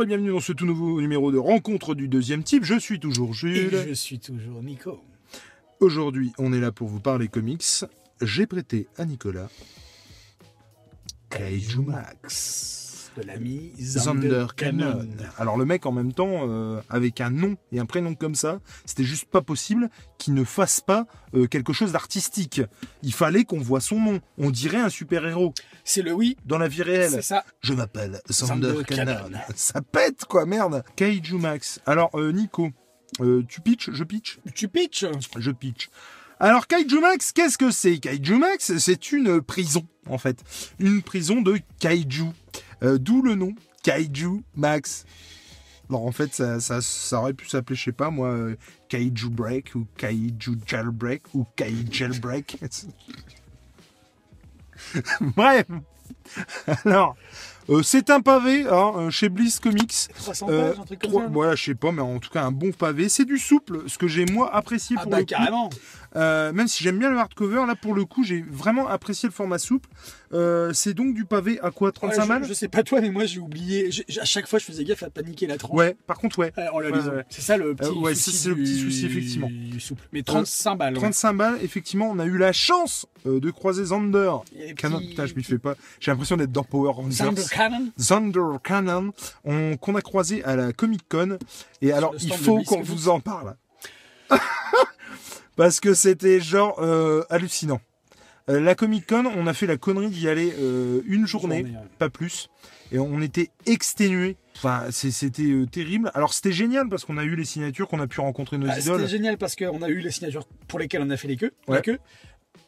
Bonjour et bienvenue dans ce tout nouveau numéro de Rencontre du deuxième type. Je suis toujours Et Jules. je suis toujours Nico. Aujourd'hui, on est là pour vous parler comics. J'ai prêté à Nicolas Kaiju Max. De l'ami Zander Zander Cannon. Cannon. Alors le mec en même temps, euh, avec un nom et un prénom comme ça, c'était juste pas possible qu'il ne fasse pas euh, quelque chose d'artistique. Il fallait qu'on voit son nom. On dirait un super-héros C'est le oui, dans la vie réelle. c'est ça. Je m'appelle Zander Cannon. Cannon. Ça pète quoi, merde. Kaiju Max. Alors euh, Nico, euh, tu pitches, je pitch, Tu pitches je pitch. Alors Kaiju Max, qu'est-ce que c'est? Kaiju Max, c'est une prison en fait, une prison de kaiju. Euh, D'où le nom Kaiju Max. Alors en fait, ça, aurait pu s'appeler, je sais pas moi, euh, Kaiju Break ou Kaiju Jailbreak ou Kaiju Jailbreak. Bref. Alors, euh, c'est un pavé hein, euh, chez Bliss Comics. 300 Euh, pages, un truc comme trois- ça voilà, je sais pas, mais en tout cas un bon pavé. C'est du souple, ce que j'ai moi apprécié Ah pour bah le carrément. Même si j'aime bien le hardcover, là pour le coup j'ai vraiment apprécié le format souple. C'est donc du pavé à quoi 35 Ouais, balles je, je sais pas toi, mais moi j'ai oublié. À chaque fois, je faisais gaffe à paniquer la tranche. Ouais, par contre ouais. En la Ouais, ouais. C'est ça le petit ouais, souci. c'est le petit souci, effectivement. du souple. Mais 35 balles. ouais. 35 balles, effectivement, on a eu la chance de croiser Zander. Putain, je m'y fais pas. J'ai l'impression d'être dans Power Rangers. Cannon. Zander Cannon, on- qu'on a croisé à la Comic Con. Et alors, il faut qu'on vous en parle. Parce que c'était genre euh, hallucinant. Euh, la Comic Con, on a fait la connerie d'y aller euh, une journée, Journée, ouais. pas plus. Et on était exténués. Enfin, c'était terrible. Alors, c'était génial parce qu'on a eu les signatures, qu'on a pu rencontrer nos Ah, idoles. C'était génial parce qu'on a eu les signatures pour lesquelles on a fait les queues. Ouais. La queue.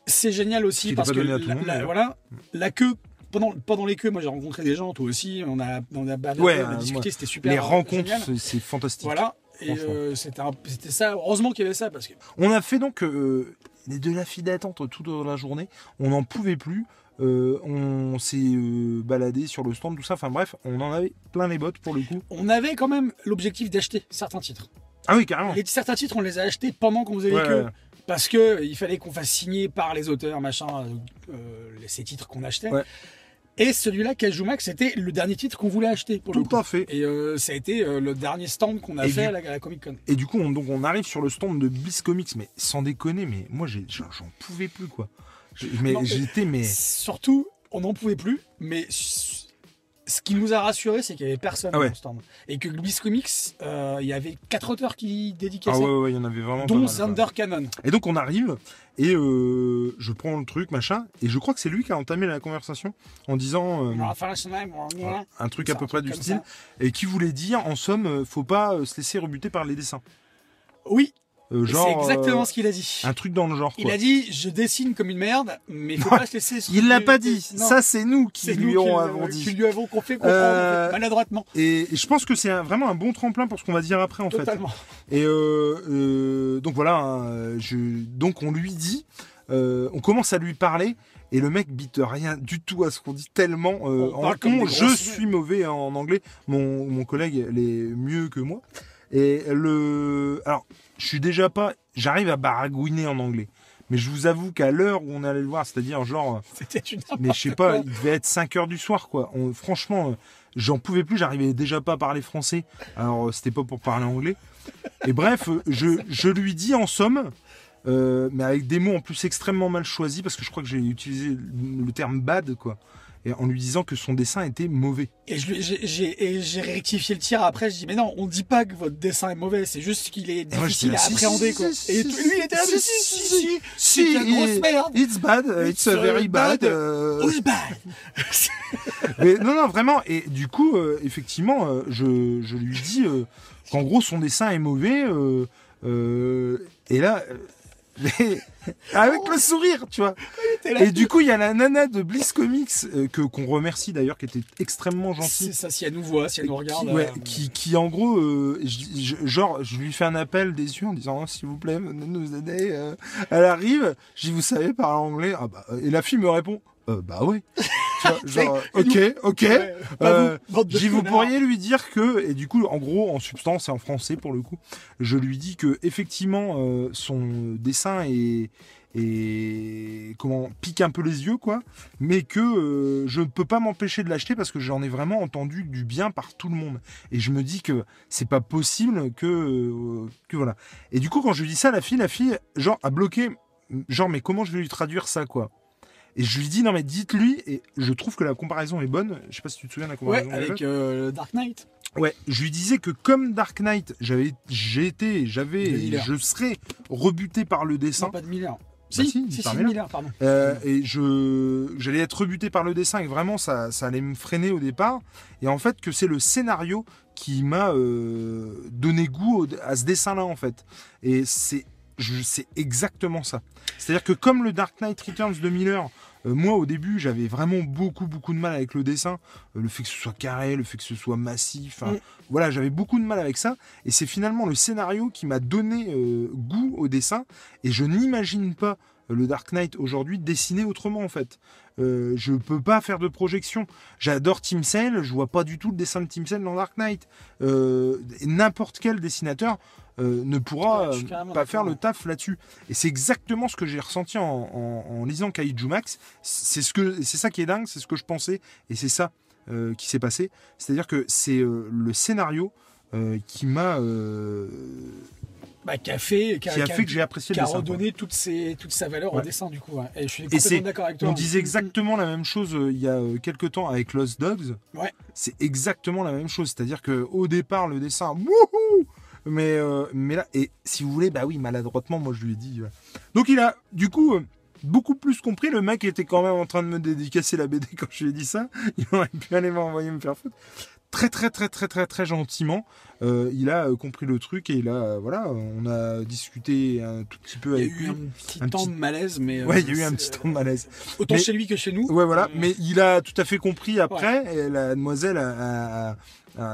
C'est génial aussi parce que la, monde, la- voilà, la queue. Pendant, pendant les queues, moi j'ai rencontré des gens, toi aussi, on a, on a, bavardé, Ouais, on a euh, discuté, c'était super. les euh, rencontres, c'est- fantastique. Voilà, et euh, c'était ça, heureusement qu'il y avait ça, parce que On a fait donc euh, de la file d'attente toute la journée. On n'en pouvait plus. Euh, on s'est euh, baladé sur le stand, tout ça. Enfin bref, on en avait plein les bottes pour le coup. on avait quand même l'objectif d'acheter certains titres. Ah oui, carrément. Les certains titres, on les a achetés pendant qu'on faisait Ouais, les queues. ouais. Parce que euh, il fallait qu'on fasse signer par les auteurs, machin, euh, ces titres qu'on achetait. Ouais. Et celui-là, Max, c'était le dernier titre qu'on voulait acheter pour Tout à fait. Et euh, ça a été euh, le dernier stand qu'on a Et fait du- à la, à la Comic Con. Et du coup, on, donc, on arrive sur le stand de Bliss Comics, mais sans déconner, mais moi, j'en pouvais plus, quoi. Mais j'étais, mais. Surtout, on n'en pouvait plus, mais ce qui nous a rassuré, c'est qu'il n'y avait personne Ah ouais. dans. Et que Bliss Comics, euh, il y avait quatre auteurs qui Ah dédicaçaient, ouais, ouais, ouais, il y en avait vraiment dont. Zander Cannon. Et donc, on arrive, et euh, je prends le truc, machin, et je crois que c'est lui qui a entamé la conversation en disant. euh, Voilà, un truc à peu près du style, ça. et qui voulait dire, en somme, euh, faut pas se laisser rebuter par les dessins. Oui, Euh, genre, c'est exactement euh, ce qu'il a dit. un truc dans le genre. Il a dit, je dessine comme une merde, mais il faut pas se laisser. Il l'a pas dit. Non, Ça, c'est nous qui lui avons qui dit. lui avons qu'on fait comprendre Euh, en fait, maladroitement. Et, et je pense que c'est vraiment un bon tremplin pour ce qu'on va dire après, en fait. Totalement. Et euh, euh, donc voilà, hein, je, donc on lui dit, on commence à lui parler. Et le mec bite rien du tout à ce qu'on dit tellement. euh, On en- on- je suis mauvais en anglais. Mon, mon collègue l'est mieux que moi. Et le, alors, je suis déjà pas, j'arrive à baragouiner en anglais. Mais je vous avoue qu'à l'heure où on allait le voir, c'est-à-dire genre, C'était une. mais je sais pas, il devait être 5 heures du soir, quoi. On- franchement, euh, j'en pouvais plus, j'arrivais déjà pas à parler français. Alors, euh, c'était pas pour parler anglais. Et bref, euh, je, je lui dis en somme, euh, mais avec des mots en plus extrêmement mal choisis, parce que je crois que j'ai utilisé le terme bad, quoi. Et en lui disant que son dessin était mauvais. Et j'ai- rectifié le tir après. Je dis mais non, on dit pas que votre dessin est mauvais. C'est juste qu'il est moi, difficile j'étais à là, si, appréhender si, quoi. si, Et lui il était là, si, mais si, si, si, c'est grosse merde. It's bad, it's a very bad. bad. euh, bad Mais non, non, vraiment. Et du coup, euh, effectivement, euh, je, je lui dis qu'en gros, son dessin est mauvais. et là, mais- avec le sourire, tu vois. Et du coup, il y a la nana de Bliss Comics, euh, que qu'on remercie d'ailleurs, qui était extrêmement C'est gentille. ça, si elle nous voit, si elle nous regarde. Qui, ouais, euh, qui, qui, en gros, euh, je- je- genre, je lui fais un appel des yeux en disant Oh, s'il vous plaît, venez nous aider. euh. Elle arrive, je dis vous savez parler anglais ah bah, Et la fille me répond Euh, bah oui. Genre, ok, ok. Euh, vous, pourriez lui dire que et du coup en gros en substance et en français pour le coup je lui dis que effectivement euh, son dessin est et comment pique un peu les yeux quoi, mais que euh, je ne peux pas m'empêcher de l'acheter parce que j'en ai vraiment entendu du bien par tout le monde et je me dis que c'est pas possible que euh, que voilà. Et du coup quand je lui dis ça, la fille, la fille genre a bloqué, genre mais comment je vais lui traduire ça quoi? Et je lui dis non mais dites-lui et je trouve que la comparaison est bonne. Je sais pas si tu te souviens de la comparaison. Ouais, avec euh, Dark Knight. Ouais, je lui disais que comme Dark Knight, j'avais, j'ai été, j'avais, je serais rebuté par le dessin. Non, pas de Miller. Bah si, si, si, si Miller. pardon. Euh, et je, j'allais être rebuté par le dessin et vraiment ça, ça allait me freiner au départ. Et en fait, que c'est le scénario qui m'a euh, donné goût à ce dessin-là en fait. Et c'est, c'est exactement ça. C'est-à-dire que comme le Dark Knight Returns de Miller, euh, moi au début j'avais vraiment beaucoup beaucoup de mal avec le dessin, euh, le fait que ce soit carré, le fait que ce soit massif, mm. voilà j'avais beaucoup de mal avec ça et c'est finalement le scénario qui m'a donné euh, goût au dessin et je n'imagine pas le Dark Knight aujourd'hui dessiné autrement en fait. Euh, je peux pas faire de projection. J'adore Tim Sale, je vois pas du tout le dessin de Tim Sale dans Dark Knight. N'importe quel dessinateur euh, ne pourra pas faire le taf là-dessus. Et c'est exactement ce que j'ai ressenti en, lisant Kaiju Max. C'est ce que, c'est ça qui est dingue, c'est ce que je pensais, et c'est ça euh, qui s'est passé. C'est-à-dire que c'est euh, le scénario qui m'a bah, qui a fait, qui a, fait que j'ai apprécié qui a redonné toute, ses, toute sa valeur au dessin du coup. Et je suis complètement d'accord avec toi. On disait exactement la même chose il y a quelques temps avec Lost Dogs. Ouais. C'est exactement la même chose. C'est-à-dire que au départ, le dessin, wouhou mais, euh, mais là, et si vous voulez, bah oui, maladroitement, moi je lui ai dit. Euh. Donc il a, du coup, euh, beaucoup plus compris. Le mec était quand même en train de me dédicacer la BD quand je lui ai dit ça. Il aurait pu aller m'envoyer me faire foutre. Très, très, très, très, très, très gentiment. il a compris le truc et il a, voilà, on a discuté un tout petit peu avec lui. Il y a eu un petit temps de malaise, mais. Ouais, il y a eu un petit temps de malaise. Autant chez lui que chez nous. Ouais, voilà. Mais il a tout à fait compris après. Et la demoiselle a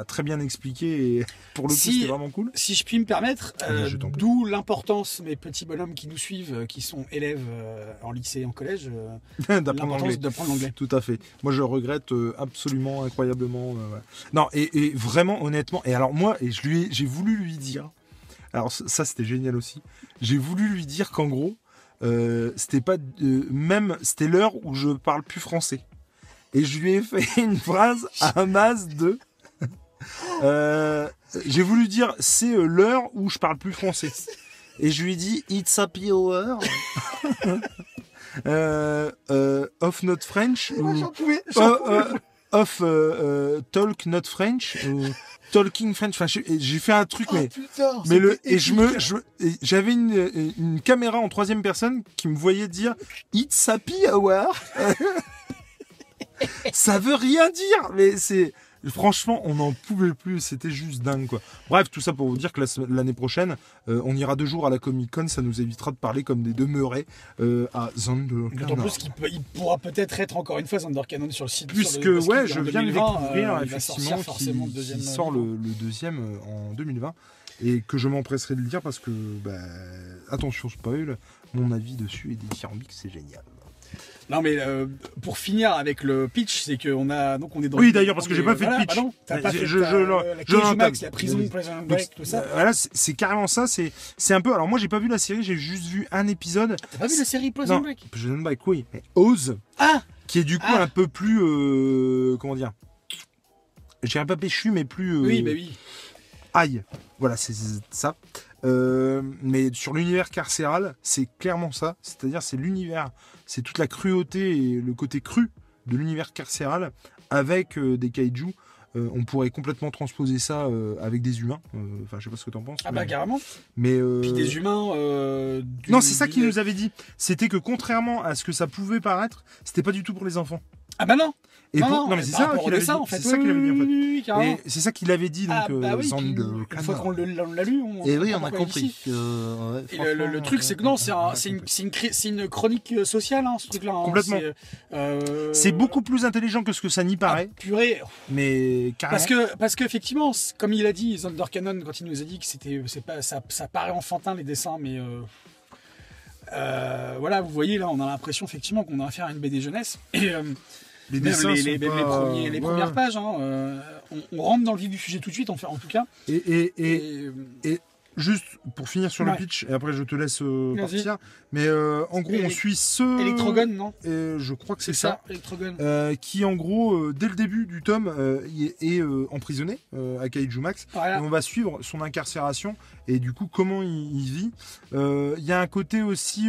très bien expliqué et pour le coup c'était vraiment cool. Si je puis me permettre, euh, d'où l'importance mes petits bonhommes qui nous suivent, euh, qui sont élèves euh, en lycée et en collège, d'apprendre l'anglais. Tout à fait. Moi je regrette absolument incroyablement. Non et, vraiment honnêtement et alors moi et je lui j'ai voulu lui dire. Alors ça c'était génial aussi. J'ai voulu lui dire qu'en gros c'était pas même c'était l'heure où je parle plus français. Et je lui ai fait une phrase à masse de euh, j'ai voulu dire c'est euh, l'heure où je parle plus français. Et je lui ai dit it's happy hour. euh, euh, off not French ou off talk not French ou talking French. Enfin, j'ai fait un truc, oh, mais putain, mais le et je me j'avais une, une caméra en troisième personne qui me voyait dire it's happy hour. Ça veut rien dire, mais c'est Franchement, on n'en pouvait plus, c'était juste dingue quoi. Bref, tout ça pour vous dire que l'année prochaine, euh, on ira deux jours à la Comic Con, ça nous évitera de parler comme des demeurés euh, à Zandercanon. D'autant plus qu'il il pourra peut-être être encore une fois Zandercanon sur le site. Puisque, ouais, je viens de découvrir euh, effectivement qu'il sort le, deuxième en 2020 et que je m'empresserai de le dire parce que, bah, attention spoil, mon avis dessus est dithyrambique, c'est génial. Non mais euh, pour finir avec le pitch, c'est qu'on a donc on est dans. Oui d'ailleurs parce que j'ai pas fait de pitch. Pas je, la Max, la prison, Prison Break, tout ça. Voilà, c'est carrément ça. C'est c'est un peu. Alors moi j'ai pas vu la série, j'ai juste vu un épisode. T'as pas vu la série Prison Break? Prison Break, oui. Mais Oz. Ah. Qui est du coup ah. un peu plus euh, comment dire? J'ai un peu péchu mais plus. Euh, oui bah oui. Aïe. Voilà c'est ça. Euh, mais sur l'univers carcéral, c'est clairement ça. C'est-à-dire, c'est l'univers, c'est toute la cruauté et le côté cru de l'univers carcéral avec euh, des kaiju. Euh, on pourrait complètement transposer ça avec des humains. Enfin, je sais pas ce que tu en penses. Ah bah carrément. Mais puis des humains. non, c'est ça qu'il nous avait dit. C'était que contrairement à ce que ça pouvait paraître, c'était pas du tout pour les enfants. Ah bah non. Et non, mais c'est ça qu'il avait, dit. En fait. C'est ça qu'il avait dit en fait. c'est ça qu'il avait dit donc. Ah, bah oui, une fois qu'on l'a lu, on. Et oui, on a compris. et le, truc, c'est que non, c'est une, une, chronique sociale, hein, ce truc-là. Hein. Complètement. Euh, c'est beaucoup plus intelligent que ce que ça n'y paraît. Ah, purée. Mais carrément. Parce que, parce qu'effectivement, comme il a dit, Cannon, quand il nous a dit que c'était, pas, ça, ça paraît enfantin les dessins, mais. Euh, euh, voilà, vous voyez là, on a l'impression effectivement qu'on a affaire à une BD jeunesse. Et, les, dessins les, les, premiers, les premières pages, hein, euh, on, rentre dans le vif du sujet tout de suite, en, fait, en tout cas. Et, et, et, juste pour finir sur le pitch, et après je te laisse euh, partir. Mais euh, en gros, on suit ce. Electrogun, non Et je crois que c'est ça. qui en gros, dès le début du tome, est, emprisonné à Kaiju Max. Et on va suivre son incarcération et du coup comment il, il vit. Il y a un côté aussi,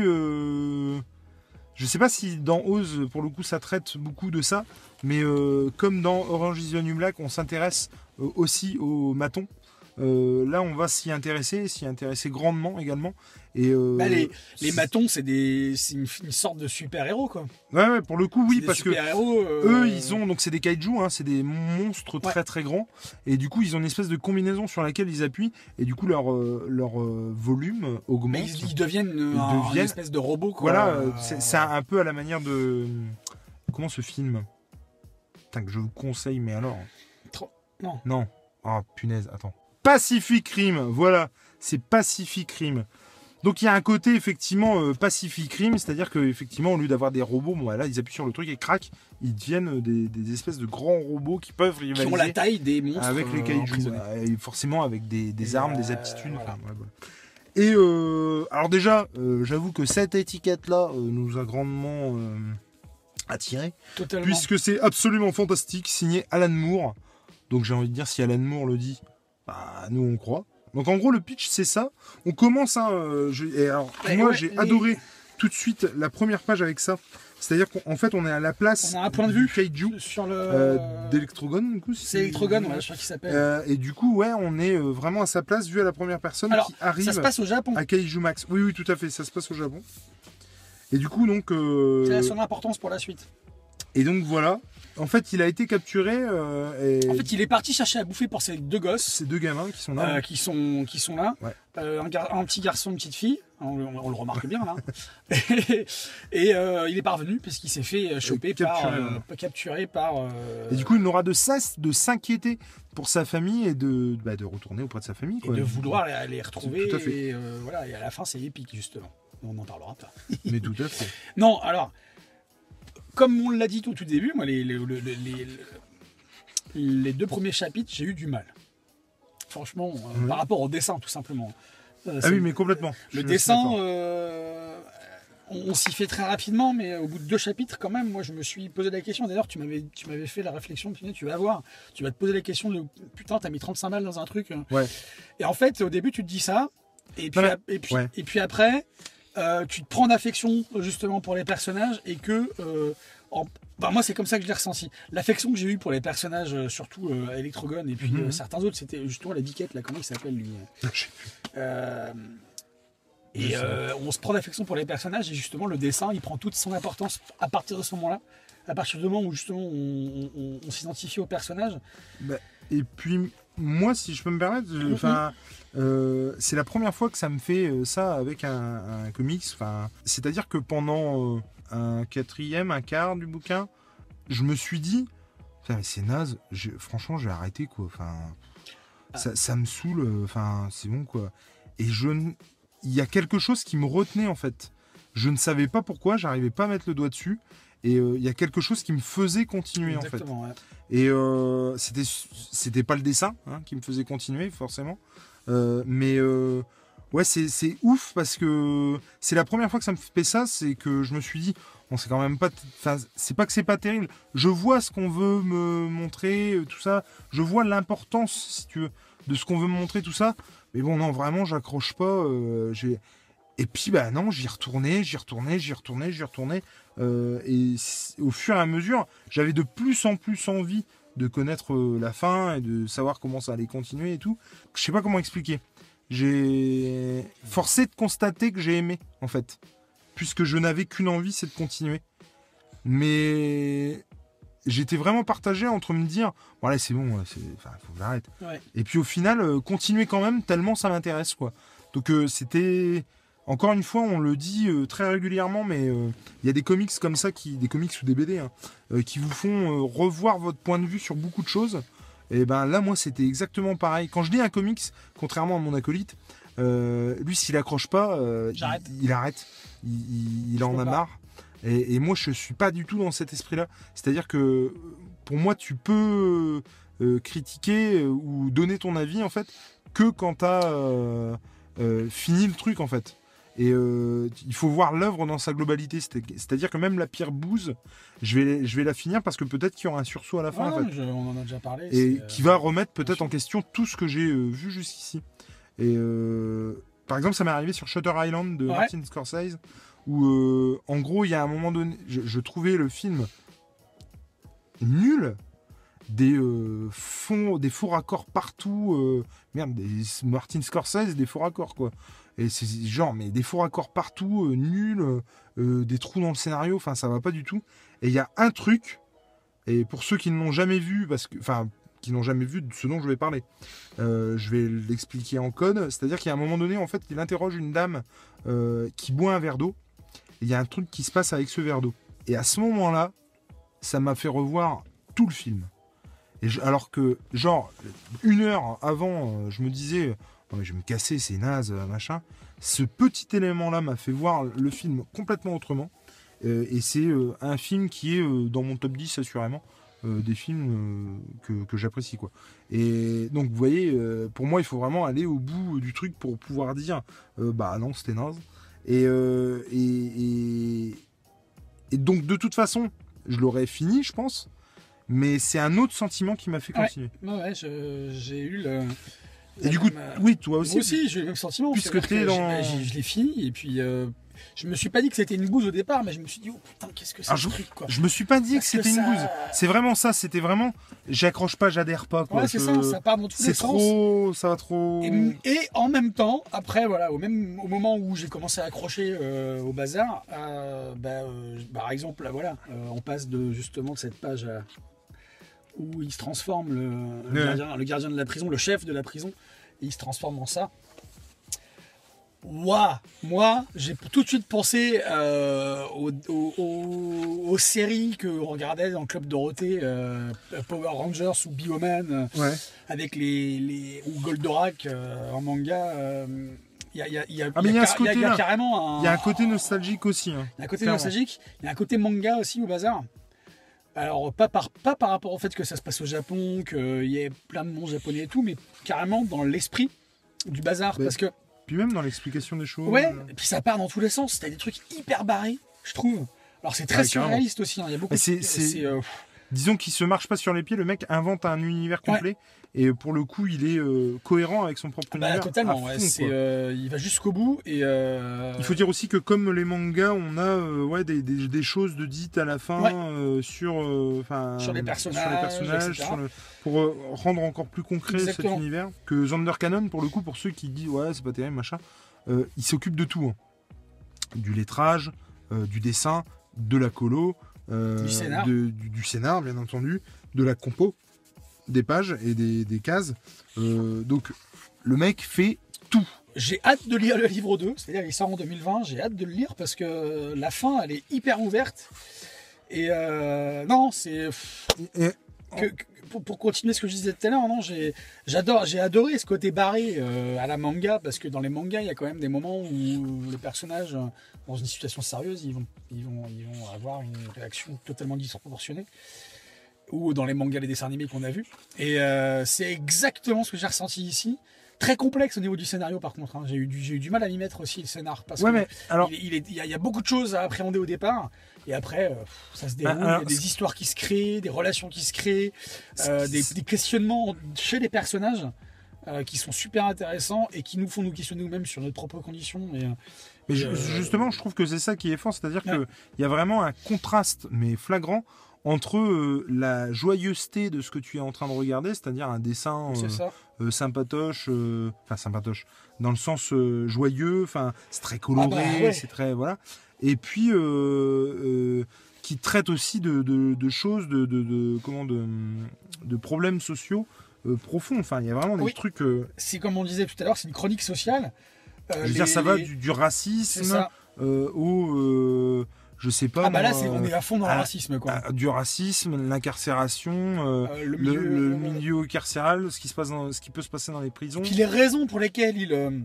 je sais pas si dans Oz pour le coup ça traite beaucoup de ça, mais euh, comme dans Orange is the New on s'intéresse euh, aussi aux matons. Euh, là, on va s'y intéresser, s'y intéresser grandement également. Et euh, Bah, les, matons, c'est des, une, une sorte de super-héros, quoi. Ouais, ouais, pour le coup, oui, parce que euh, eux, ils ont donc c'est des kaiju, hein, c'est des monstres très très grands, et du coup ils ont une espèce de combinaison sur laquelle ils appuient, et du coup leur leur volume augmente. Mais ils, ils deviennent, Ils un- deviennent- une espèce de robot, quoi. Voilà, c'est un, peu à la manière de comment ce film? Putain, que je vous conseille, mais alors Trop- non. Non. Oh punaise, attends. Pacific Rim, voilà, c'est Pacific Rim. Donc il y a un côté effectivement euh, Pacific Rim, c'est-à-dire que effectivement au lieu d'avoir des robots, bon voilà, ils appuient sur le truc et crac, ils deviennent des, des espèces de grands robots qui peuvent Qui rivaliser ont la taille des monstres. avec les euh, kaiju, euh, et forcément avec des, armes, des euh, aptitudes. voilà. enfin, ouais, voilà. Et euh, alors déjà, euh, j'avoue que cette étiquette-là euh, nous a grandement euh, attiré, Totalement. puisque c'est absolument fantastique, signé Alan Moore. Donc j'ai envie de dire, si Alan Moore le dit, bah, nous on croit. Donc en gros, le pitch c'est ça. On commence, hein, euh, je- et alors Ouais, moi ouais, j'ai les- adoré tout de suite la première page avec ça. C'est-à-dire qu'en fait, on est à la place On a un point de du vue. kaiju Sur le. euh, d'Electrogon, du coup. si- C'est Electrogun, ouais, je crois qu'il s'appelle. euh, et du coup, ouais, on est euh, vraiment à sa place, vu à la première personne Alors, qui arrive ça se passe au Japon. à Kaiju Max. Oui, oui, tout à fait, ça se passe au Japon. Et du coup, donc, euh, C'est son importance pour la suite. et donc voilà. En fait, il a été capturé euh, et En fait, il est parti chercher à bouffer pour ses deux gosses. ces deux gamins qui sont là. euh, qui sont qui sont là, Ouais. Euh, un, gar- un petit garçon, une petite fille, on, le- on le remarque bien là. et et, il est parvenu parce qu'il s'est fait choper capturé, ouais. capturé par. Et du coup, il n'aura de cesse de s'inquiéter pour sa famille et de, bah, de retourner auprès de sa famille. et de vouloir les, les retrouver. Tout à fait. Et, voilà, et à la fin, c'est épique justement. On en parlera pas. Mais tout à fait. Non, alors, comme on l'a dit tout au tout début, moi, les, les, les- les- les deux premiers chapitres, j'ai eu du mal. Franchement, euh, Oui. par rapport au dessin, tout simplement. Euh, Ah oui, mais complètement. Le dessin, euh, on, s'y fait très rapidement, mais au bout de deux chapitres, quand même, moi, je me suis posé la question. D'ailleurs, tu m'avais, tu m'avais fait la réflexion, tu, tu vas voir, tu vas te poser la question de putain, t'as mis 35 balles dans un truc. euh. Ouais. Et en fait, au début, tu te dis ça, et puis, Non, mais- ap- et puis, ouais. et puis après, euh, tu te prends d'affection justement pour les personnages, et que. euh, en- bah, moi, c'est comme ça que je l'ai ressenti. L'affection que j'ai eue pour les personnages, euh, surtout euh, Electrogun, et puis Mhm. euh, certains autres, c'était justement la biquette, là, comment il s'appelle lui euh, et euh, on se prend d'affection pour les personnages et justement le dessin il prend toute son importance à partir de ce moment-là. À partir du moment où justement on, on- on s'identifie au personnage. Bah, et puis, moi, si je peux me permettre, enfin, euh, c'est la première fois que ça me fait euh, ça avec un, un comics. Enfin, c'est-à-dire que pendant euh, un quatrième, un quart du bouquin, je me suis dit, Putain, mais c'est naze. je- franchement, je vais arrêter quoi. Enfin, ça, ça me saoule. Enfin, c'est bon quoi. Et je, il y a quelque chose qui me retenait en fait. Je ne savais pas pourquoi, j'arrivais pas à mettre le doigt dessus. Et euh, il y a quelque chose qui me faisait continuer en fait. Ouais. Et euh, c'était c'était pas le dessin hein, qui me faisait continuer forcément, Euh, mais ouais c'est ouf parce que c'est la première fois que ça me fait ça, c'est que je me suis dit bon c'est quand même pas, enfin c'est pas que c'est pas terrible. Je vois ce qu'on veut me montrer, tout ça. Je vois l'importance si tu veux de ce qu'on veut me montrer tout ça. Mais bon non vraiment j'accroche pas. j'ai et puis bah non j'y retournais, j'y retournais, j'y retournais, j'y retournais. Euh, et au fur et à mesure, j'avais de plus en plus envie de connaître euh, la fin et de savoir comment ça allait continuer et tout. Je sais pas comment expliquer. J'ai forcé de constater que j'ai aimé en fait, puisque je n'avais qu'une envie, c'est de continuer. Mais j'étais vraiment partagé entre me dire, bon allez c'est bon, c'est, enfin faut que j'arrête. Ouais. Et puis au final, euh, continuer quand même tellement ça m'intéresse quoi. Donc euh, c'était encore une fois, on le dit euh, très régulièrement, mais euh, il y a des comics comme ça, qui, des comics ou des BD, hein, euh, qui vous font revoir votre point de vue sur beaucoup de choses. Et ben là, moi, c'était exactement pareil. Quand je lis un comics, contrairement à mon acolyte, lui, s'il accroche pas, il, il arrête. Il, il- il Je en a pas. marre. Et, et moi, je suis pas du tout dans cet esprit-là. C'est-à-dire que pour moi, tu peux critiquer ou donner ton avis en fait que quand t'as euh, finit le truc en fait. Et euh, il faut voir l'œuvre dans sa globalité. C'est- C'est-à-dire que même la pire bouse, je vais, je vais la finir parce que peut-être qu'il y aura un sursaut à la fin. Ouais, en fait je- on en a déjà parlé. et euh, qui va remettre peut-être en question tout ce que j'ai euh, vu jusqu'ici. Et euh, par exemple, ça m'est arrivé sur Shutter Island de Ouais. Martin Scorsese, où euh, en gros, il y a un moment donné, je, je trouvais le film nul, des euh, fonds, des faux raccords partout, euh, merde, des Martin Scorsese, des faux raccords quoi. Et c'est genre, mais des faux raccords partout, euh, nuls, euh, euh, des trous dans le scénario, enfin ça va pas du tout. Et il y a un truc, et pour ceux qui ne l'ont jamais vu, parce que, enfin, qui n'ont jamais vu de ce dont je vais parler, je vais l'expliquer en code. C'est-à-dire qu'il y a un moment donné, en fait, il interroge une dame qui boit un verre d'eau. Il y a un truc qui se passe avec ce verre d'eau. Et à ce moment-là, ça m'a fait revoir tout le film. Et alors que, genre, une heure avant, je me disais, Non, mais je vais me casser, c'est naze, euh, machin. Ce petit élément-là m'a fait voir le film complètement autrement. Euh, et c'est euh, un film qui est euh, dans mon top 10 assurément des films que, que j'apprécie quoi. Et donc vous voyez, pour moi il faut vraiment aller au bout du truc pour pouvoir dire bah non c'était naze. Et, et, et, et donc de toute façon je l'aurais fini je pense, mais c'est un autre sentiment qui m'a fait continuer. Ouais, ouais, j'ai eu le. Et du coup, Euh, oui toi aussi. Moi aussi, j'ai le même sentiment. Puisque t'es dans- Je l'ai fini et puis euh, je me suis pas dit que c'était une bouse au départ, mais je me suis dit oh putain qu'est-ce que c'est ce je- truc quoi. Je me suis pas dit Parce que c'était une bouse. C'est vraiment ça, c'était vraiment j'accroche pas, j'adhère pas quoi. Ouais, c'est Je- ça, ça part dans tous les C'est sens. trop, ça va trop. Et, et en même temps, après, voilà, au même au moment où j'ai commencé à accrocher euh, au bazar, euh, bah, euh, par exemple, là, voilà, on passe de justement de cette page à- où il se transforme le, gardien, le gardien de la prison, le chef de la prison, et il se transforme en ça. Ouah, moi, j'ai tout de suite pensé euh, aux, aux- séries qu'on regardait dans le Club Dorothée, euh, Power Rangers ou Bioman Ouais. avec les, les ou Goldorak euh, en manga. euh, Il y, a, y y Ah, y ce carrément un, Il y a un côté nostalgique aussi. hein. il y a un côté clairement. nostalgique, il y a un côté manga aussi au bazar. Alors, pas par, pas par rapport au fait que ça se passe au Japon, qu'il y ait plein de noms japonais et tout, mais carrément dans l'esprit du bazar. Ouais. Parce que, Puis même dans l'explication des choses. ouais, euh, et puis ça part dans tous les sens. T'as des trucs hyper barrés, je trouve. Alors, c'est très Ouais, surréaliste aussi. hein. Il y a beaucoup de- c'est- c'est- euh, Disons qu'il se marche pas sur les pieds, le mec invente un univers complet et pour le coup il est euh, cohérent avec son propre bah, univers. totalement. ouais. euh, il va jusqu'au bout. Et, euh, Il faut dire aussi que comme les mangas, on a ouais, des, des- des choses de dites à la fin Ouais. sur, les personnages, sur le- pour rendre encore plus concret Exactement. cet univers. Que Zander Cannon, pour le coup, pour ceux qui disent ouais c'est pas terrible machin, il s'occupe de tout, hein. du lettrage, du dessin, de la colo, euh, Du scénar. de- du, du scénar bien entendu, de la compo, des pages et des, des cases. Euh, donc le mec fait tout. J'ai hâte de lire le livre 2, c'est-à-dire il sort en 2020, j'ai hâte de le lire parce que la fin elle est hyper ouverte. Et euh, non, c'est. Et- que- que- pour, pour continuer ce que je disais tout à l'heure, non, j'ai, j'adore, j'ai adoré ce côté barré euh, à la manga parce que dans les mangas, il y a quand même des moments où les personnages, euh, dans une situation sérieuse, ils vont, ils vont, ils vont avoir une réaction totalement disproportionnée. Ou dans les mangas, les dessins animés qu'on a vus. Et euh, c'est exactement ce que j'ai ressenti ici. Très complexe au niveau du scénario, par contre. hein. J'ai, eu du, j'ai eu du mal à m'y mettre aussi, le scénar. Parce Ouais que mais alors il, est- il est- il y, a, il y a beaucoup de choses à appréhender au départ, et après, euh, ça se déroule. Bah, alors, il y a des histoires qui se créent, des relations qui se créent, euh, des, des questionnements chez les personnages euh, qui sont super intéressants et qui nous font nous questionner nous-mêmes sur notre propre condition. Et, Mais justement, je trouve que c'est ça qui est fort, c'est-à-dire Ouais. qu'il y a vraiment un contraste, mais flagrant, entre euh, la joyeuseté de ce que tu es en train de regarder, c'est-à-dire un dessin euh, euh, sympatoche, enfin sympatoche, dans le sens joyeux, enfin c'est très coloré, Ah bah, ouais. c'est très voilà, et puis euh, euh, qui traite aussi de, de- de choses, de, comment de, problèmes sociaux euh, profonds. Enfin, il y a vraiment des Oui. trucs. C'est comme on disait tout à l'heure, c'est une chronique sociale. Je veux les- dire, ça va du, racisme au, je sais pas, Ah bah là, c'est, on est à fond dans le racisme, quoi. du racisme, l'incarcération, euh, Euh, le milieu, le milieu carcéral, ce qui se passe, dans- ce qui peut se passer dans les prisons. Puis les raisons pour lesquelles ils.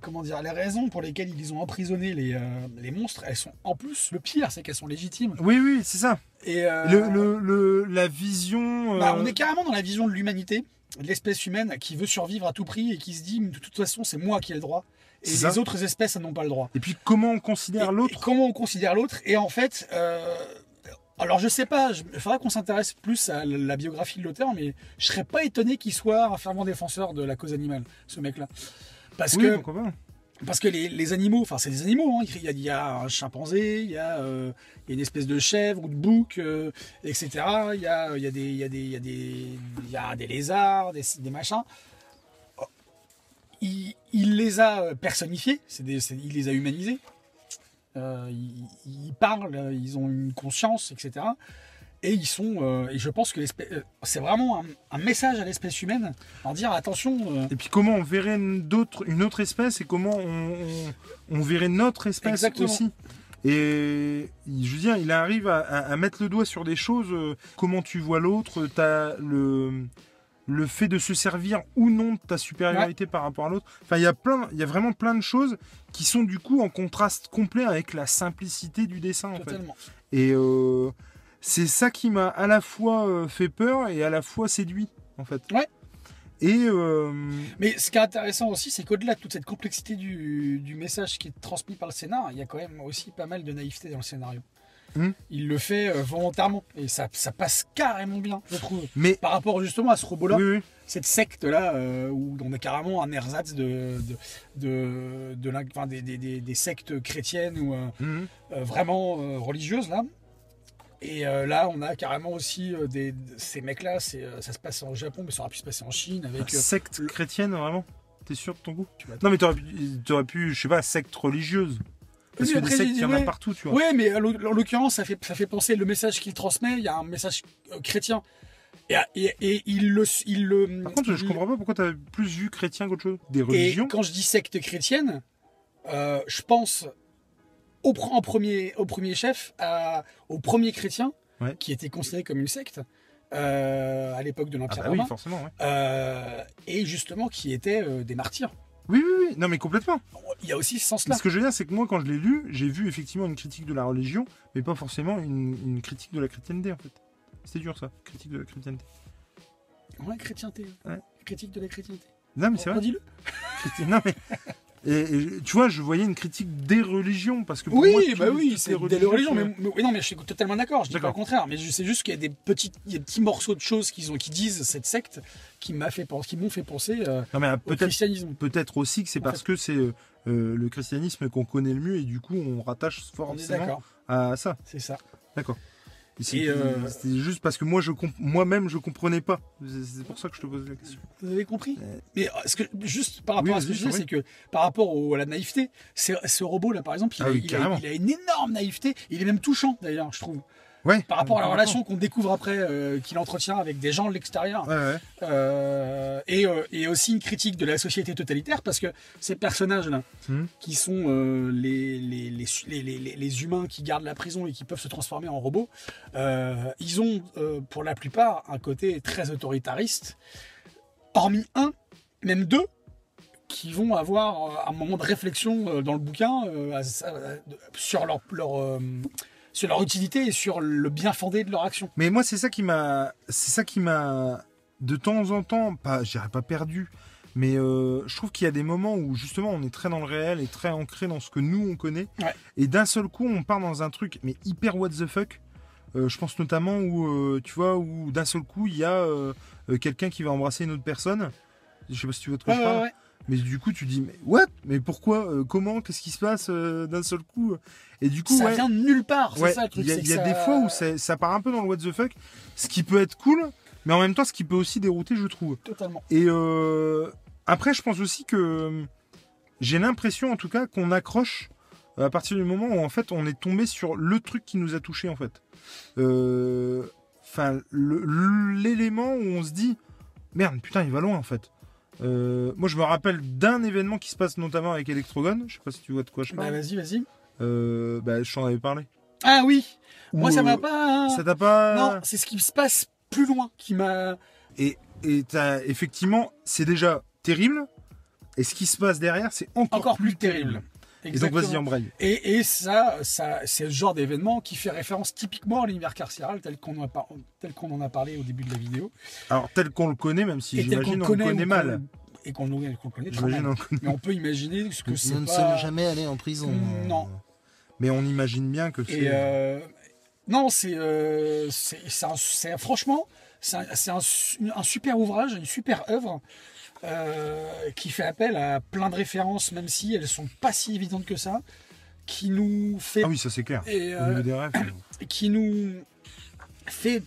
Comment dire Les raisons pour lesquelles ils ont emprisonné les, euh, les monstres, elles sont en plus, le pire, c'est qu'elles sont légitimes. Oui, oui, c'est ça. Et, euh, Le, le, le- la vision. euh, bah, on est carrément dans la vision de l'humanité. de l'espèce humaine qui veut survivre à tout prix et qui se dit, de toute façon, c'est moi qui ai le droit. Et les ça. autres espèces n'ont pas le droit. Et puis comment on considère l'autre Comment on considère l'autre Et en fait, alors je sais pas, il faudra qu'on s'intéresse plus à la biographie de l'auteur, mais je serais pas étonné qu'il soit un fervent défenseur de la cause animale, ce mec-là. Parce Oui, que pourquoi pas parce que les, les animaux, enfin c'est des animaux, hein. il, y a, il y a un chimpanzé, il y a, euh, il y a une espèce de chèvre ou de bouc, euh, etc. Il y a, il y, a des, il y, a des, il y, a des, il y a des lézards, des, des machins. Il, il les a euh, personnifiés, c'est il les a humanisés. Euh, ils, ils parlent, ils ont une conscience, etc. Et ils sont, euh, et je pense que euh, c'est vraiment un, un message à l'espèce humaine, en dire attention. euh, Et puis comment on verrait une, d'autres- une autre espèce et comment on, on- on verrait notre espèce Exactement. aussi. Et je veux dire, il arrive à, à- à mettre le doigt sur des choses. euh, comment tu vois l'autre, t'as le le fait de se servir ou non de ta supériorité par rapport à l'autre. Enfin, il y a plein, il y a vraiment plein de choses qui sont du coup en contraste complet avec la simplicité du dessin en fait. totalement. Et euh, c'est ça qui m'a à la fois euh, fait peur et à la fois séduit, en fait. Ouais. Et euh, Mais ce qui est intéressant aussi, c'est qu'au-delà de toute cette complexité du, du message qui est transmis par le scénar, il y a quand même aussi pas mal de naïveté dans le scénario. Hmm. Il le fait euh, volontairement et ça, ça passe carrément bien, je trouve. mais Par rapport justement à ce robot-là, oui, oui. cette secte-là, euh, où on a carrément un ersatz de, de, de, de l'in- enfin, des, des, des- des sectes chrétiennes ou euh, euh, vraiment religieuses là. Et euh, là, on a carrément aussi euh, des, ces mecs-là, c'est, euh, ça se passe au Japon, mais ça aurait pu se passer en Chine avec. euh, secte chrétienne vraiment. T'es sûr de ton goût tu. Non, mais t'aurais pu, t'aurais pu, je sais pas, secte religieuse. Parce Oui, que des après, sectes, j'ai il y en a partout, tu vois. Oui, mais en l'oc- en l'occurrence, ça fait, ça fait penser le message qu'il transmet. Il y a un message chrétien. Et, et, et il le. Il le Par contre, je il- comprends pas pourquoi t'as plus vu chrétien qu'autre chose. Des Et religions. quand je dis secte chrétienne, je pense au, en premier, au premier chef, à- au premier chrétien, Ouais. qui était considéré comme une secte euh, à l'époque de Ah l'Empire bah oui, romain, forcément, ouais. euh, et justement qui étaient euh, des martyrs. Oui, oui, oui. Non, mais complètement. Il y a aussi ce sens-là. ce que je veux dire, c'est que moi, quand je l'ai lu, j'ai vu effectivement une critique de la religion, mais pas forcément une, une critique de la chrétienté, en fait. C'était dur, ça, critique de la chrétienté. Ouais, chrétienté. Ouais. Critique de la chrétienté. Non, mais c'est vrai. Non, mais... Et, et tu vois, je voyais une critique des religions, parce que pour Oui, moi, bah oui, c'est des religions. c'est- Mais, mais- non, mais je suis totalement d'accord. Je dis pas D'accord. le contraire. Mais sais juste qu'il y a des petits, il y a des petits morceaux de choses qu'ils ont, qui disent cette secte, qui m'a fait penser, qui m'ont fait penser euh, Non, mais ah, au peut-être christianisme. peut-être aussi que c'est parce fait. que c'est euh, euh, le christianisme qu'on connaît le mieux et du coup on rattache On est forcément d'accord. à ça. C'est ça. Et euh, c'est juste parce que moi je comp- moi-même je comprenais pas. C'est pour ça que je te pose la question. Vous avez compris Euh, Mais euh, ce que, juste par rapport Oui, à ce que je disais, c'est que par rapport au- à la naïveté, ce robot-là, par exemple, il, Ah a, oui, il a- carrément. il a une énorme naïveté. Il est même touchant, d'ailleurs, je trouve. Ouais. Par rapport à la relation qu'on découvre après, euh, qu'il entretient avec des gens de l'extérieur. Ouais, ouais. Euh, et, euh, et aussi une critique de la société totalitaire, parce que ces personnages-là, Mhm. qui sont les, les, les, les, les- les humains qui gardent la prison et qui peuvent se transformer en robots, ils ont pour la plupart un côté très autoritariste, hormis un, même deux, qui vont avoir un moment de réflexion dans le bouquin sur leur, leur, sur leur utilité et sur le bien fondé de leur action. Mais moi c'est ça qui m'a c'est ça qui m'a de temps en temps pas je dirais pas perdu mais euh, je trouve qu'il y a des moments où justement on est très dans le réel et très ancré dans ce que nous on connaît. Ouais. et d'un seul coup on part dans un truc mais hyper what the fuck. Euh, je pense notamment où euh, tu vois où d'un seul coup il y a quelqu'un qui va embrasser une autre personne. Je sais pas si tu vois de quoi je parle mais du coup tu dis mais what? Mais pourquoi? Euh, comment? Qu'est-ce qui se passe euh, d'un seul coup? Et du coup Ça ouais, vient de nulle part, Ouais, il y a, y a ça- des fois où ça, ça part un peu dans le what the fuck, ce qui peut être cool, mais en même temps ce qui peut aussi dérouter, je trouve. Totalement. Et euh, après, je pense aussi que j'ai l'impression, en tout cas, qu'on accroche à partir du moment où en fait on est tombé sur le truc qui nous a touché en fait. Euh, Enfin, l'élément où on se dit merde, putain, il va loin en fait. Euh, moi, je me rappelle d'un événement qui se passe notamment avec Electrogon. Je sais pas si tu vois de quoi je Bah, parle. vas-y, vas-y. Euh, bah, je t'en avais parlé. Ah oui Moi, ça euh, m'a pas. Ça t'a pas. Non, c'est ce qui se passe plus loin qui m'a. Et, et t'as- effectivement, c'est déjà terrible. Et ce qui se passe derrière, c'est encore, Encore plus, plus terrible. Et donc vas-y, embraye. Et, et ça, ça c'est ce genre d'événement qui fait référence typiquement à l'univers carcéral tel qu'on en, a par- tel qu'on en a parlé au début de la vidéo. Alors tel qu'on le connaît, même si tel qu'on j'imagine le on connaît, le mal. Et qu'on le le connaît très J'imagine mal. le. Mais on peut imaginer ce que c'est Nous ne pas... sommes jamais allés en prison. Non. Mais on imagine bien que c'est. euh, non, c'est euh, c'est c'est c'est- franchement, c'est un super ouvrage, une super œuvre euh, qui fait appel à plein de références, même si elles sont pas si évidentes que ça, qui nous fait Ah oui, ça c'est clair. et, euh, niveau des rêves. qui nous fait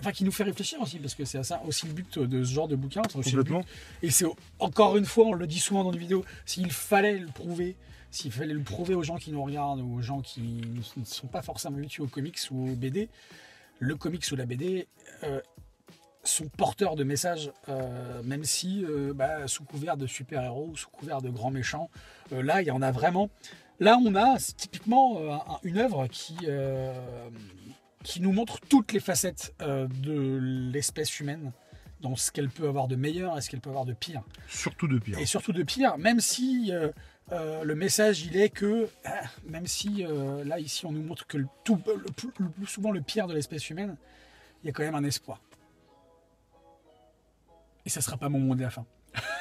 enfin qui nous fait réfléchir aussi parce que c'est ça aussi le but de ce genre de bouquin complètement. et c'est encore une fois on le dit souvent dans les vidéos s'il fallait le prouver s'il fallait le prouver aux gens qui nous regardent ou aux gens qui ne sont pas forcément habitués aux comics ou aux BD le comics ou la BD euh, sont porteurs de messages euh, même si euh, bah, sous couvert de super-héros sous couvert de grands méchants euh, là il y en a vraiment là on a typiquement un- une œuvre qui qui nous montre toutes les facettes de l'espèce humaine dans ce qu'elle peut avoir de meilleur et ce qu'elle peut avoir de pire. Surtout de pire. Et surtout de pire, même si le message il est que, ah, même si là ici on nous montre que le, tout, le plus, le plus souvent le pire de l'espèce humaine, il y a quand même un espoir. Et ça sera pas mon mot de la fin.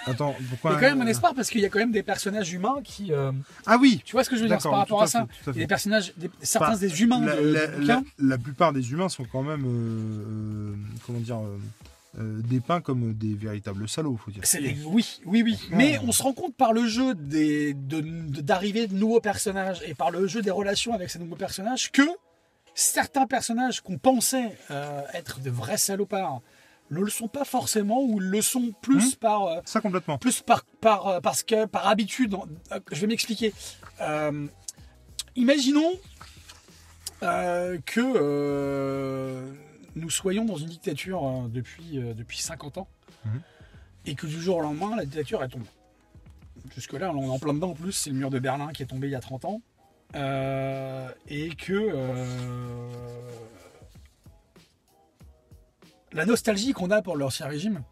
Attends, Il pourquoi y a quand même un espoir parce qu'il y a quand même des personnages humains qui. euh, Ah oui. tu vois ce que je veux dire par rapport à, à ça. à Il y a des personnages, des- certains Pas- des humains La, de, la- plupart des humains sont quand même, euh, euh, comment dire, euh, dépeints comme des véritables salauds, faut dire. Oui, oui, oui. Mais on se rend compte par le jeu des, de, de- d'arrivée de nouveaux personnages et par le jeu des relations avec ces nouveaux personnages que certains personnages qu'on pensait être de vrais salopards ne le sont pas forcément ou le sont plus Mhm. par euh, Ça complètement. plus par, par euh, parce que par habitude. euh, Je vais m'expliquer. Imaginons que nous soyons dans une dictature euh, depuis, depuis 50 ans Mhm. et que du jour au lendemain, la dictature elle tombe. Jusque-là, on est en plein dedans en plus, c'est le mur de Berlin qui est tombé il y a 30 ans. Euh, et que euh, la nostalgie qu'on a pour l'ancien régime,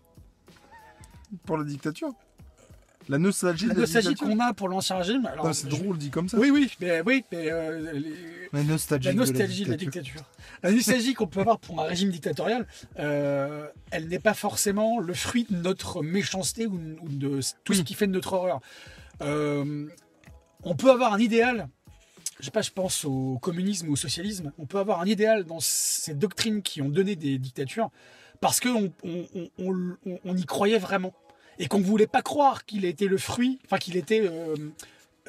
Pour la dictature. La nostalgie la nostalgie qu'on a pour l'ancien régime, alors C'est drôle dit comme ça. Oui, oui, mais, oui, mais euh, les- La nostalgie. la de nostalgie de la dictature. La nostalgie qu'on peut avoir pour un régime dictatorial, euh, elle n'est pas forcément le fruit de notre méchanceté ou, ou de tout ce Oui. qui fait de notre horreur. Euh, on peut avoir un idéal, je sais pas, je pense au communisme ou au socialisme, on peut avoir un idéal dans ces doctrines qui ont donné des dictatures parce qu'on on, on- on- on- on y croyait vraiment et qu'on ne voulait pas croire qu'il était le fruit, enfin qu'il était euh,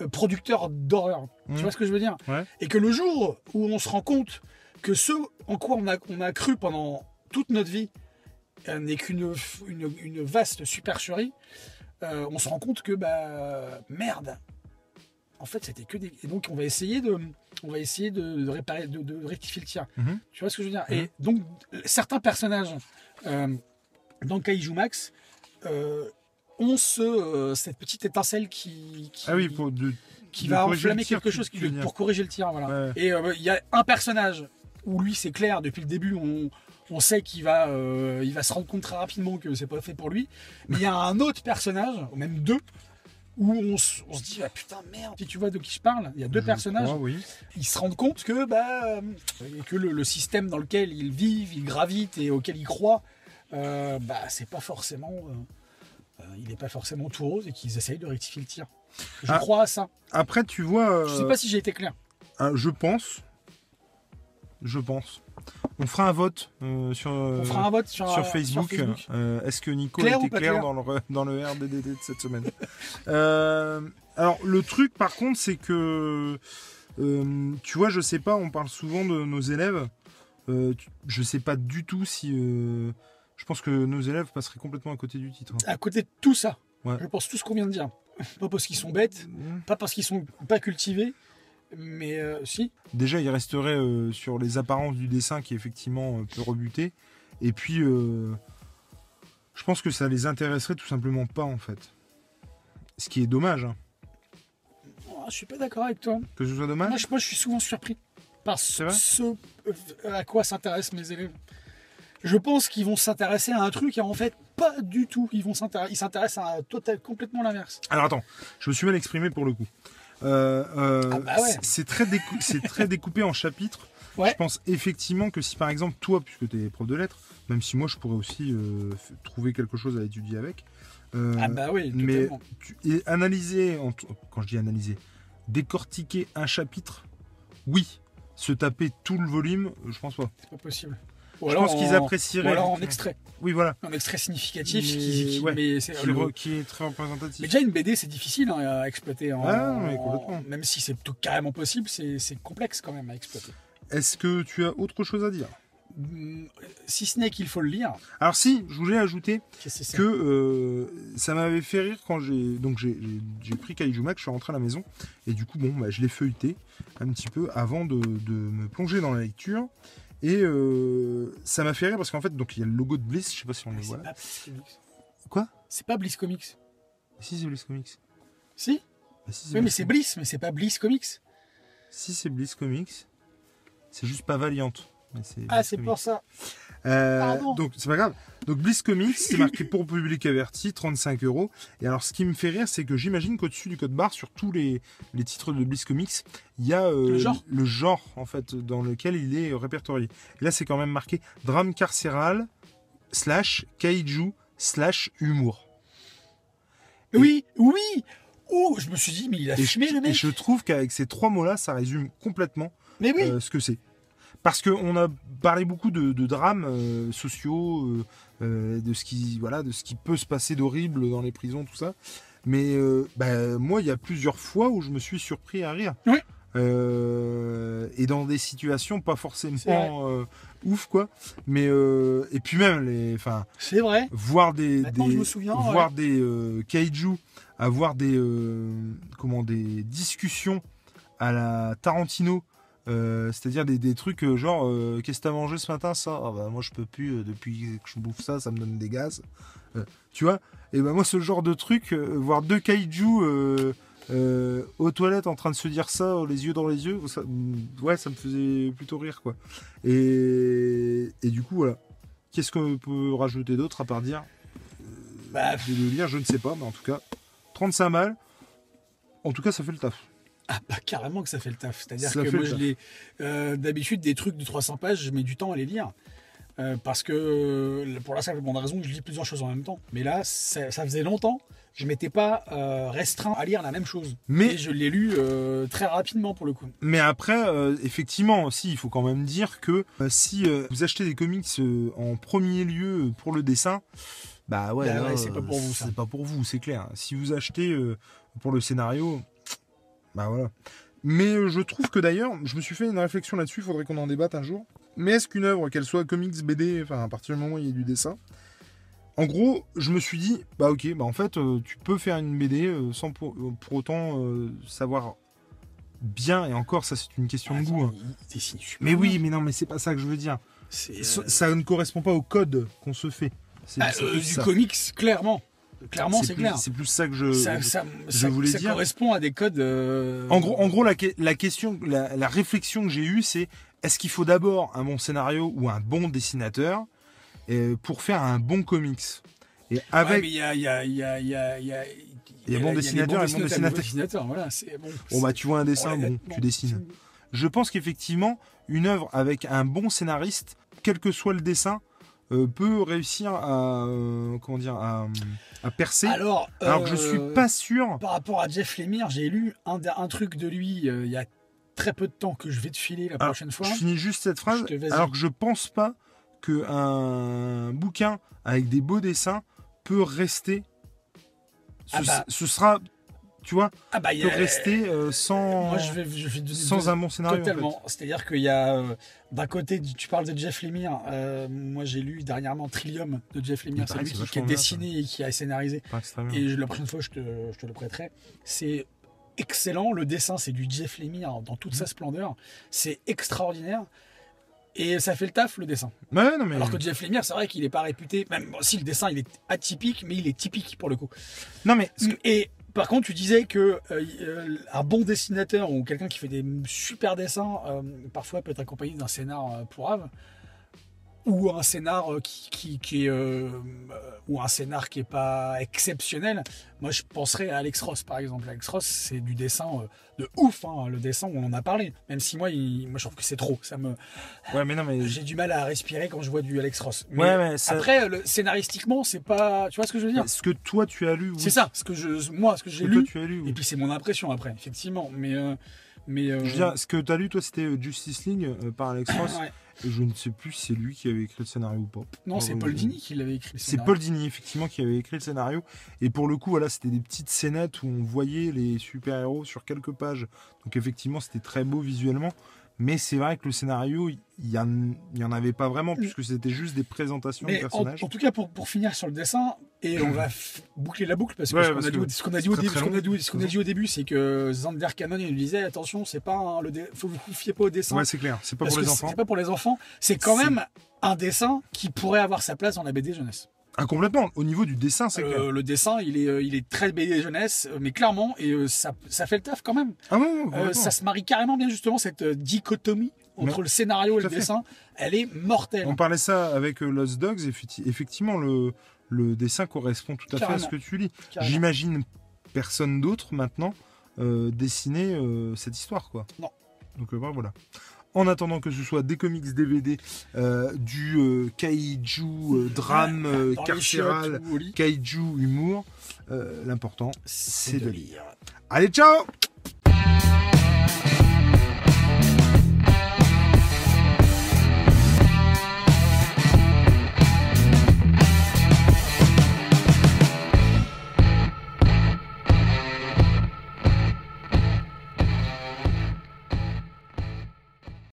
euh, producteur d'horreur. Tu vois ce que je veux dire? Ouais. Et que le jour où on se rend compte que ce en quoi on a, on a cru pendant toute notre vie euh, n'est qu'une une, une vaste supercherie, euh, on se rend compte que bah merde. En fait, c'était que des. Et donc, on va essayer de, on va essayer de, de réparer, de, de rectifier le tir. Mhm. Tu vois ce que je veux dire? Mhm. Et donc, certains personnages euh, dans Kaiju Max euh, ont ce, euh, cette petite étincelle qui, qui, Ah oui, pour de, qui de va enflammer quelque chose qui, pour corriger le tir. Voilà. Ouais. Et euh, il y a un personnage où lui, c'est clair, depuis le début, on, on sait qu'il va, euh, il va se rendre compte très rapidement que c'est pas fait pour lui. Mais il y a un autre personnage, ou même deux, où on, se- on se dit, ah putain, merde, si tu vois de qui je parle, il y a deux Je personnages, crois, oui. ils se rendent compte que, bah, euh, que le, le système dans lequel ils vivent, ils gravitent et auquel ils croient, euh, bah, c'est pas forcément. euh, euh, il n'est pas forcément tout rose et qu'ils essayent de rectifier le tir. Je Ah. crois à ça. Après, tu vois. Je sais euh, pas si j'ai été clair. je pense. Je pense. On fera un vote euh, sur, euh, On fera un vote sur, sur euh, Facebook. Facebook. Est-ce que Nico Clair était ou pas clair, clair dans, le, dans le RDDD de cette semaine Alors, le truc, par contre, c'est que. tu vois, je sais pas, on parle souvent de nos élèves. Tu- je sais pas du tout si. je pense que nos élèves passeraient complètement à côté du titre. À côté de tout ça, Ouais. je pense tout ce qu'on vient de dire. Pas parce qu'ils sont bêtes, pas parce qu'ils sont pas cultivés, mais euh, si. Déjà, il resterait euh, sur les apparences du dessin qui effectivement euh, peut rebuter. Et puis, euh, je pense que ça les intéresserait tout simplement pas en fait. Ce qui est dommage. hein. Oh, je suis pas d'accord avec toi. Que ce soit Moi dommage. je, moi, je suis souvent surpris par ce à quoi s'intéressent mes élèves. Je pense qu'ils vont s'intéresser à un truc et en fait pas du tout. Ils vont s'intéresser, ils s'intéressent à un total complètement l'inverse. Alors attends, je me suis mal exprimé pour le coup. Euh, euh, Ah bah ouais. c'est- très, décou- c'est très découpé en chapitres. Ouais. Je pense effectivement que si par exemple toi, puisque tu es prof de lettres, même si moi je pourrais aussi euh, trouver quelque chose à étudier avec, euh, Ah bah oui, mais totalement. tu- et analyser, en quand je dis analyser, décortiquer un chapitre, oui. Se taper tout le volume, je pense pas. C'est pas possible. Ou Je pense qu'ils en- apprécieraient. Ou alors en extrait. Oui, voilà. Un extrait significatif Mais, qui, qui- ouais, mais c'est Qui, le- qui est très représentatif. Mais déjà une BD c'est difficile hein, à exploiter en, Ah, mais complètement. en- même si c'est tout carrément possible, c'est complexe quand même à exploiter. Est-ce que tu as autre chose à dire? Mm, Si ce n'est qu'il faut le lire, Alors si, je voulais ajouter que euh, ça m'avait fait rire quand j'ai donc j'ai- pris Kaiju Mac, je suis rentré à la maison et du coup bon bah, je l'ai feuilleté un petit peu avant de, de me plonger dans la lecture et euh, ça m'a fait rire parce qu'en fait donc il y a le logo de Bliss, je sais pas si on le voit. là. Quoi? C'est pas Bliss Comics. Si c'est Bliss Comics. Si? Bah, si, Oui, mais Bliss c'est Comics. Bliss, mais c'est pas Bliss Comics. Si c'est Bliss Comics, c'est juste pas Valiant. mais Ah, Bliss c'est Comics. pour ça. Euh, donc c'est pas grave. Donc Bliss Comics, c'est marqué pour public averti, 35 euros. Et alors ce qui me fait rire, c'est que j'imagine qu'au-dessus du code barre, sur tous les, les titres de Bliss Comics, il y a euh, Le genre le genre, en fait dans lequel il est répertorié. Et là c'est quand même marqué drame carcéral slash kaiju slash humour. Et- Oui, oui Ouh, je me suis dit, mais il a Et je, fumé le et mec. je trouve qu'avec ces trois mots-là, ça résume complètement Mais oui, euh, ce que c'est. Parce qu'on a parlé beaucoup de, de drames euh, sociaux, euh, euh, de, ce qui, voilà, de ce qui peut se passer d'horrible dans les prisons, tout ça. Mais euh, bah, moi, il y a plusieurs fois où je me suis surpris à rire. Oui. Euh, et dans des situations pas forcément euh, ouf, quoi. Mais, euh, et puis même, les, enfin, c'est vrai. voir des, Maintenant, des- je me souviens, voir des euh, kaiju, avoir des euh, comment des discussions à la Tarantino, euh, c'est-à-dire des, des trucs euh, genre euh, qu'est-ce que t'as mangé ce matin ça? Ah bah, moi je peux plus euh, depuis que je bouffe ça ça me donne des gaz. Tu vois? Et ben moi ce genre de truc voir deux kaiju aux toilettes en train de se dire ça les yeux dans les yeux ça, mm, ouais ça me faisait plutôt rire quoi. Et, et du coup voilà. Qu'est-ce qu'on peut rajouter d'autre à part dire? Bah, de le lire, je ne sais pas, mais en tout cas, 35 balles. En tout cas, ça fait le taf. Ah bah carrément que ça fait le taf. C'est-à-dire que moi je euh, d'habitude des trucs de 300 pages, je mets du temps à les lire. Euh, parce que euh, pour la simple bonne raison que je lis plusieurs choses en même temps. Mais là, ça, ça faisait longtemps, je m'étais pas euh, restreint à lire la même chose. Mais- Et je l'ai lu euh, très rapidement pour le coup. Mais après, effectivement, aussi, il faut quand même dire que si vous achetez des comics en premier lieu pour le dessin, bah ouais, Bah ouais, c'est pas pour vous. C'est pas pour vous, c'est clair. Si vous achetez pour le scénario, bah voilà. Mais euh, je trouve que d'ailleurs, je me suis fait une réflexion là-dessus, il faudrait qu'on en débatte un jour. Mais est-ce qu'une œuvre, qu'elle soit comics, BD, enfin à partir du moment où il y a du dessin, en gros, je me suis dit, bah ok, bah en fait, euh, tu peux faire une BD euh, sans pour, euh, pour autant savoir bien, et encore, ça c'est une question de goût. hein. Mais oui, mais non, mais c'est pas ça que je veux dire. Ça, ça ne correspond pas au code qu'on se fait. Plus du ça. comics, clairement. Clairement, c'est plus- clair. C'est plus ça que je. Ça, ça, je ça- voulais ça dire- correspond à des codes. euh, En gros, en gros, la, que- la question, la, la réflexion que j'ai eue, c'est est-ce qu'il faut d'abord un bon scénario ou un bon dessinateur euh, pour faire un bon comics? Et avec, il y a, y a, il y a, il y a, il y a, Il y a bon des dessinateur et bon dessinateur. dessinateurs, Voilà, c'est bon. bon bah tu vois un dessin, Ouais, bon, bon, tu dessines. Je pense qu'effectivement, une œuvre avec un bon scénariste, quel que soit le dessin, euh, peut réussir à euh, comment dire à, à percer. Alors, Alors, que je euh, suis pas sûr. Par rapport à Jeff Lemire, j'ai lu un, un truc de lui euh, il y a très peu de temps que je vais te filer la Alors, prochaine fois. Je finis juste cette phrase. Te-. Alors que je pense pas que un bouquin avec des beaux dessins peut rester. Ce, Ah bah. ce sera, tu vois, Ah bah, peut a- rester euh, sans, Moi, je vais, je vais te donner sans deux- un bon scénario. en fait. Totalement. C'est-à-dire qu'il y a, euh, d'un côté, tu parles de Jeff Lemire. euh, moi, j'ai lu dernièrement Trillium de Jeff Lemire. C'est lui qui, qui a bien, dessiné et qui a scénarisé. Et la prochaine fois, je te, je te le prêterai. C'est excellent. Le dessin, c'est du Jeff Lemire dans toute sa splendeur. C'est extraordinaire. Et ça fait le taf, le dessin. Ouais, non mais. Alors que Jeff Lemire, c'est vrai qu'il n'est pas réputé. Même bon, si le dessin, il est atypique, mais il est typique pour le coup. Non mais. que- Et par contre, tu disais que euh, euh, un bon dessinateur ou quelqu'un qui fait des super dessins, euh, parfois peut être accompagné d'un scénar euh, pourrave. Ou un scénar euh, qui, qui, qui est euh, euh, ou un scénar qui est pas exceptionnel. Moi, je penserais à Alex Ross, par exemple. Alex Ross, c'est du dessin euh, de ouf. hein, le dessin, on en a parlé. Même si moi, il- moi, je trouve que c'est trop. Ça me, Ouais, mais non, mais. j'ai du mal à respirer quand je vois du Alex Ross. Mais Ouais, mais ça- après, le, scénaristiquement, c'est pas. Tu vois ce que je veux dire? Ce que toi tu as lu, oui. C'est ça. Ce que je, moi, ce que j'ai toi lu. tu as lu, oui. Et puis c'est mon impression après, effectivement. Mais, euh, mais. euh, Je veux dire, ce que tu as lu, toi, c'était euh, Justice League euh, par Alex Ross. ouais. Et je ne sais plus si c'est lui qui avait écrit le scénario ou pas. Non, c'est Paul Dini qui l'avait écrit. C'est. Paul Dini, effectivement, qui avait écrit le scénario. Et pour le coup, voilà, c'était des petites scénettes où on voyait les super-héros sur quelques pages. Donc, effectivement, c'était très beau visuellement. Mais c'est vrai que le scénario, il y, en, avait pas vraiment, puisque c'était juste des présentations de en, personnages. en tout cas, pour, pour finir sur le dessin, et on va boucler la boucle, parce que Ouais, ce qu'on a, dit ce qu'on a dit au début, très ce qu'on a long. dit- ce qu'on a dit au début, c'est que Zander Cannon, il nous disait attention, c'est pas un- le dé- faut vous fiez pas au dessin. Ouais, c'est clair. C'est pas parce pour les enfants. C'est pas pour les enfants. C'est quand même un dessin qui pourrait avoir sa place dans la BD jeunesse. Ah, complètement. Au niveau du dessin, c'est Euh, le dessin, il est, euh, il est très BD jeunesse, euh, mais clairement, et euh, ça, ça fait le taf quand même. Ah, Euh, complètement. ça se marie carrément bien justement cette dichotomie entre Mais- le scénario et le fait. dessin. Elle est mortelle. On parlait ça avec Lost Dogs. effecti- Effectivement, le, le dessin correspond tout à fait à ce que tu lis. J'imagine personne d'autre maintenant euh, dessiner euh, cette histoire, quoi. Non. Donc euh, voilà. En attendant que ce soit des comics DVD, du kaiju drame les carcéral, kaiju humour, l'important c'est de lire. Allez, ciao